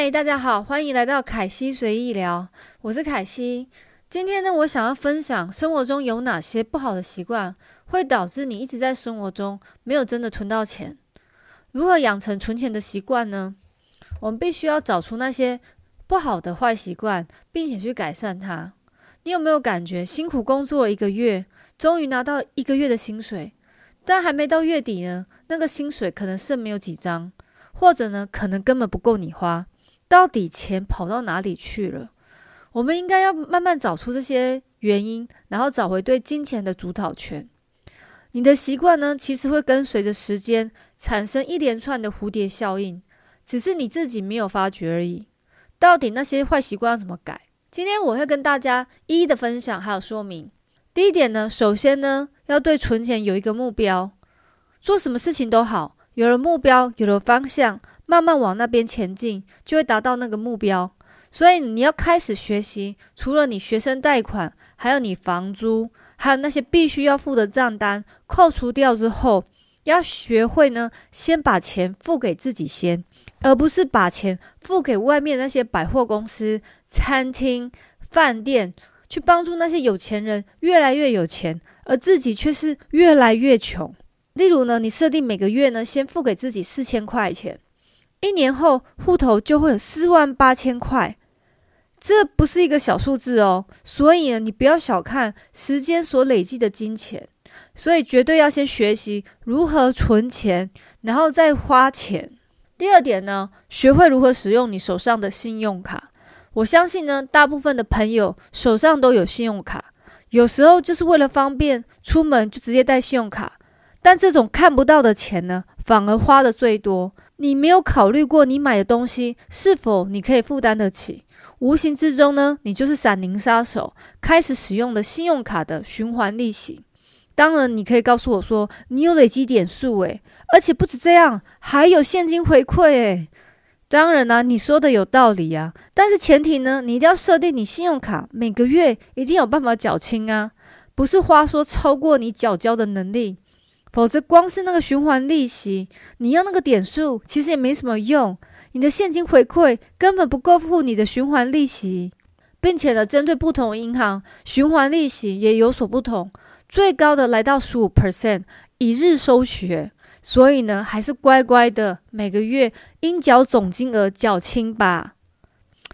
嗨，大家好，欢迎来到凯西随意聊，我是凯西。今天呢，我想要分享生活中有哪些不好的习惯，会导致你一直在生活中没有真的存到钱。如何养成存钱的习惯呢？我们必须要找出那些不好的坏习惯，并且去改善它。你有没有感觉辛苦工作一个月，终于拿到一个月的薪水，但还没到月底呢？那个薪水可能剩没有几张，或者呢，可能根本不够你花。到底钱跑到哪里去了？我们应该要慢慢找出这些原因，然后找回对金钱的主导权。你的习惯呢，其实会跟随着时间产生一连串的蝴蝶效应，只是你自己没有发觉而已。到底那些坏习惯要怎么改？今天我会跟大家一一的分享，还有说明。第一点呢，首先呢，要对存钱有一个目标，做什么事情都好，有了目标，有了方向，慢慢往那边前进，就会达到那个目标。所以你要开始学习，除了你学生贷款，还有你房租，还有那些必须要付的账单，扣除掉之后，要学会呢，先把钱付给自己先。而不是把钱付给外面那些百货公司、餐厅、饭店，去帮助那些有钱人越来越有钱，而自己却是越来越穷。例如呢，你设定每个月呢先付给自己四千块钱，一年后户头就会有四万八千块，这不是一个小数字哦。所以呢，你不要小看时间所累积的金钱，所以绝对要先学习如何存钱，然后再花钱。第二点呢，学会如何使用你手上的信用卡。我相信呢，大部分的朋友手上都有信用卡，有时候就是为了方便出门就直接带信用卡。但这种看不到的钱呢，反而花的最多。你没有考虑过你买的东西是否你可以负担得起，无形之中呢，你就是闪灵杀手，开始使用的信用卡的循环利息。当然，你可以告诉我说，你有累积点数，诶，而且不止这样，还有现金回馈，诶。当然啦，你说的有道理呀。但是前提呢，你一定要设定你信用卡每个月一定有办法缴清啊，不是花说超过你缴交的能力，否则光是那个循环利息，你要那个点数，其实也没什么用。你的现金回馈根本不够付你的循环利息，并且呢，针对不同银行，循环利息也有所不同。最高的来到十五 percent，一日收取，所以呢，还是乖乖的每个月应缴总金额缴清吧。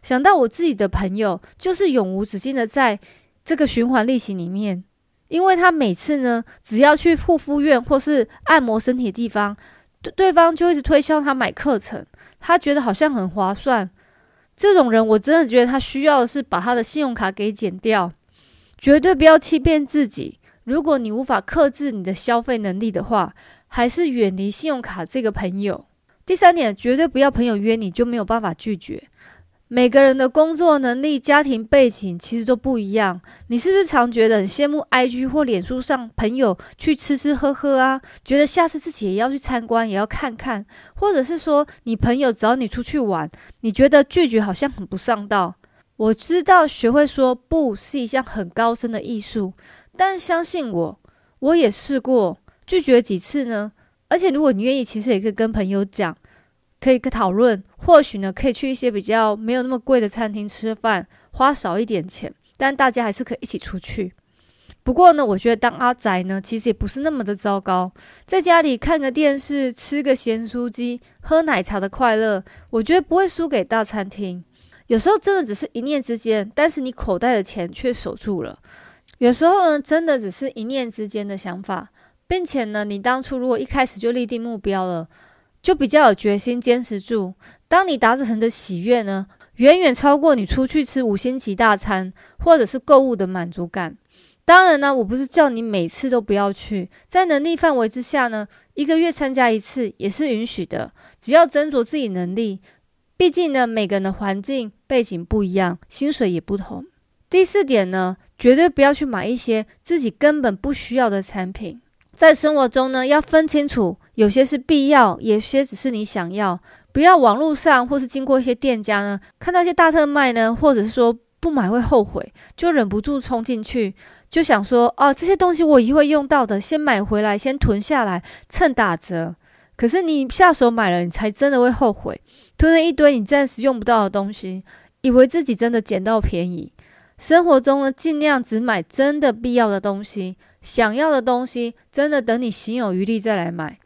想到我自己的朋友，就是永无止境的在这个循环利息里面，因为他每次呢，只要去护肤院或是按摩身体的地方，对方就一直推销他买课程，他觉得好像很划算。这种人，我真的觉得他需要的是把他的信用卡给减掉，绝对不要欺骗自己。如果你无法克制你的消费能力的话，还是远离信用卡这个朋友。第三点，绝对不要朋友约你就没有办法拒绝。每个人的工作能力、家庭背景其实都不一样。你是不是常觉得很羡慕 IG 或脸书上朋友去吃吃喝喝啊？觉得下次自己也要去参观，也要看看。或者是说，你朋友找你出去玩，你觉得拒绝好像很不上道。我知道，学会说不是一项很高深的艺术。但相信我，我也试过拒绝几次呢。而且如果你愿意，其实也可以跟朋友讲，可以讨论，或许呢可以去一些比较没有那么贵的餐厅吃饭，花少一点钱，但大家还是可以一起出去。不过呢，我觉得当阿宅呢，其实也不是那么的糟糕，在家里看个电视，吃个咸酥鸡，喝奶茶的快乐，我觉得不会输给大餐厅。有时候真的只是一念之间，但是你口袋的钱却守住了。有时候呢，真的只是一念之间的想法，并且呢，你当初如果一开始就立定目标了，就比较有决心坚持住。当你达成的喜悦呢，远远超过你出去吃五星级大餐或者是购物的满足感。当然呢，我不是叫你每次都不要去，在能力范围之下呢，一个月参加一次也是允许的，只要斟酌自己能力。毕竟呢，每个人的环境背景不一样，薪水也不同。第四点呢，绝对不要去买一些自己根本不需要的产品。在生活中呢，要分清楚，有些是必要，有些只是你想要。不要网络上或是经过一些店家呢，看到一些大特卖呢，或者是说不买会后悔，就忍不住冲进去，就想说哦，这些东西我一会用到的，先买回来，先囤下来，趁打折。可是你下手买了，你才真的会后悔，囤了一堆你暂时用不到的东西，以为自己真的捡到便宜。生活中呢，尽量只买真的必要的东西，想要的东西，真的等你心有余力再来买。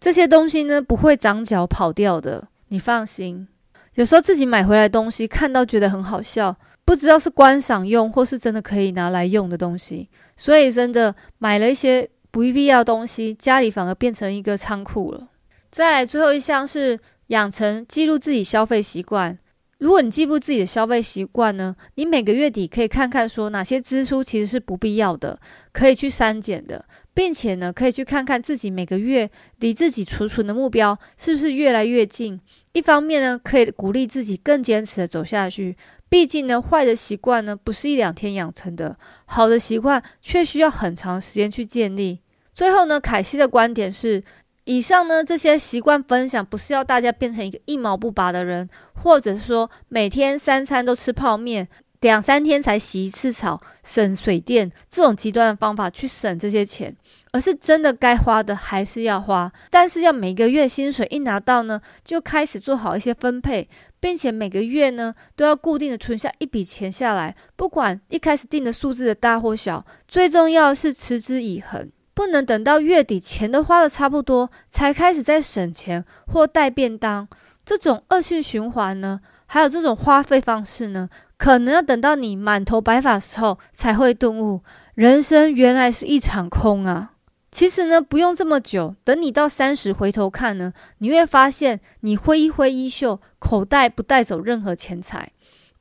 这些东西呢，不会长脚跑掉的，你放心。有时候自己买回来东西，看到觉得很好笑，不知道是观赏用或是真的可以拿来用的东西，所以真的买了一些不必要东西，家里反而变成一个仓库了。再，最后一项是养成记录自己消费习惯。如果你记不自己的消费习惯呢，你每个月底可以看看说哪些支出其实是不必要的，可以去删减的，并且呢，可以去看看自己每个月离自己储存的目标是不是越来越近。一方面呢，可以鼓励自己更坚持的走下去。毕竟呢，坏的习惯呢不是一两天养成的，好的习惯却需要很长时间去建立。最后呢，凯西的观点是。以上呢，这些习惯分享不是要大家变成一个一毛不拔的人，或者说每天三餐都吃泡面，两三天才洗一次澡，省水电这种极端的方法去省这些钱，而是真的该花的还是要花，但是要每个月薪水一拿到呢，就开始做好一些分配，并且每个月呢都要固定的存下一笔钱下来，不管一开始定的数字的大或小，最重要是持之以恒。不能等到月底钱都花的差不多，才开始在省钱或带便当，这种恶性循环呢？还有这种花费方式呢？可能要等到你满头白发时候才会顿悟，人生原来是一场空啊！其实呢，不用这么久，等你到三十回头看呢，你会发现你挥一挥衣袖，口袋不带走任何钱财，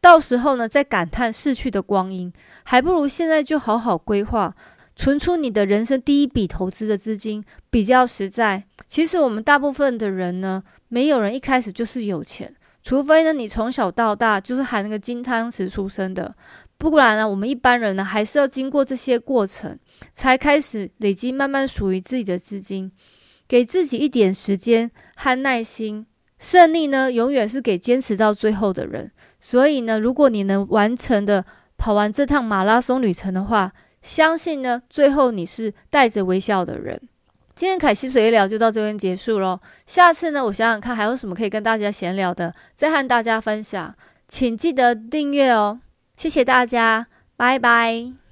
到时候呢，再感叹逝去的光阴，还不如现在就好好规划。存出你的人生第一笔投资的资金比较实在。其实我们大部分的人呢，没有人一开始就是有钱，除非呢你从小到大就是含那个金汤匙出生的。不然呢，我们一般人呢还是要经过这些过程，才开始累积慢慢属于自己的资金。给自己一点时间和耐心，胜利呢永远是给坚持到最后的人。所以呢，如果你能完成的跑完这趟马拉松旅程的话，相信呢，最后你是带着微笑的人。今天凯西随意聊就到这边结束喽。下次呢，我想想看还有什么可以跟大家闲聊的，再和大家分享。请记得订阅哦，谢谢大家，拜拜。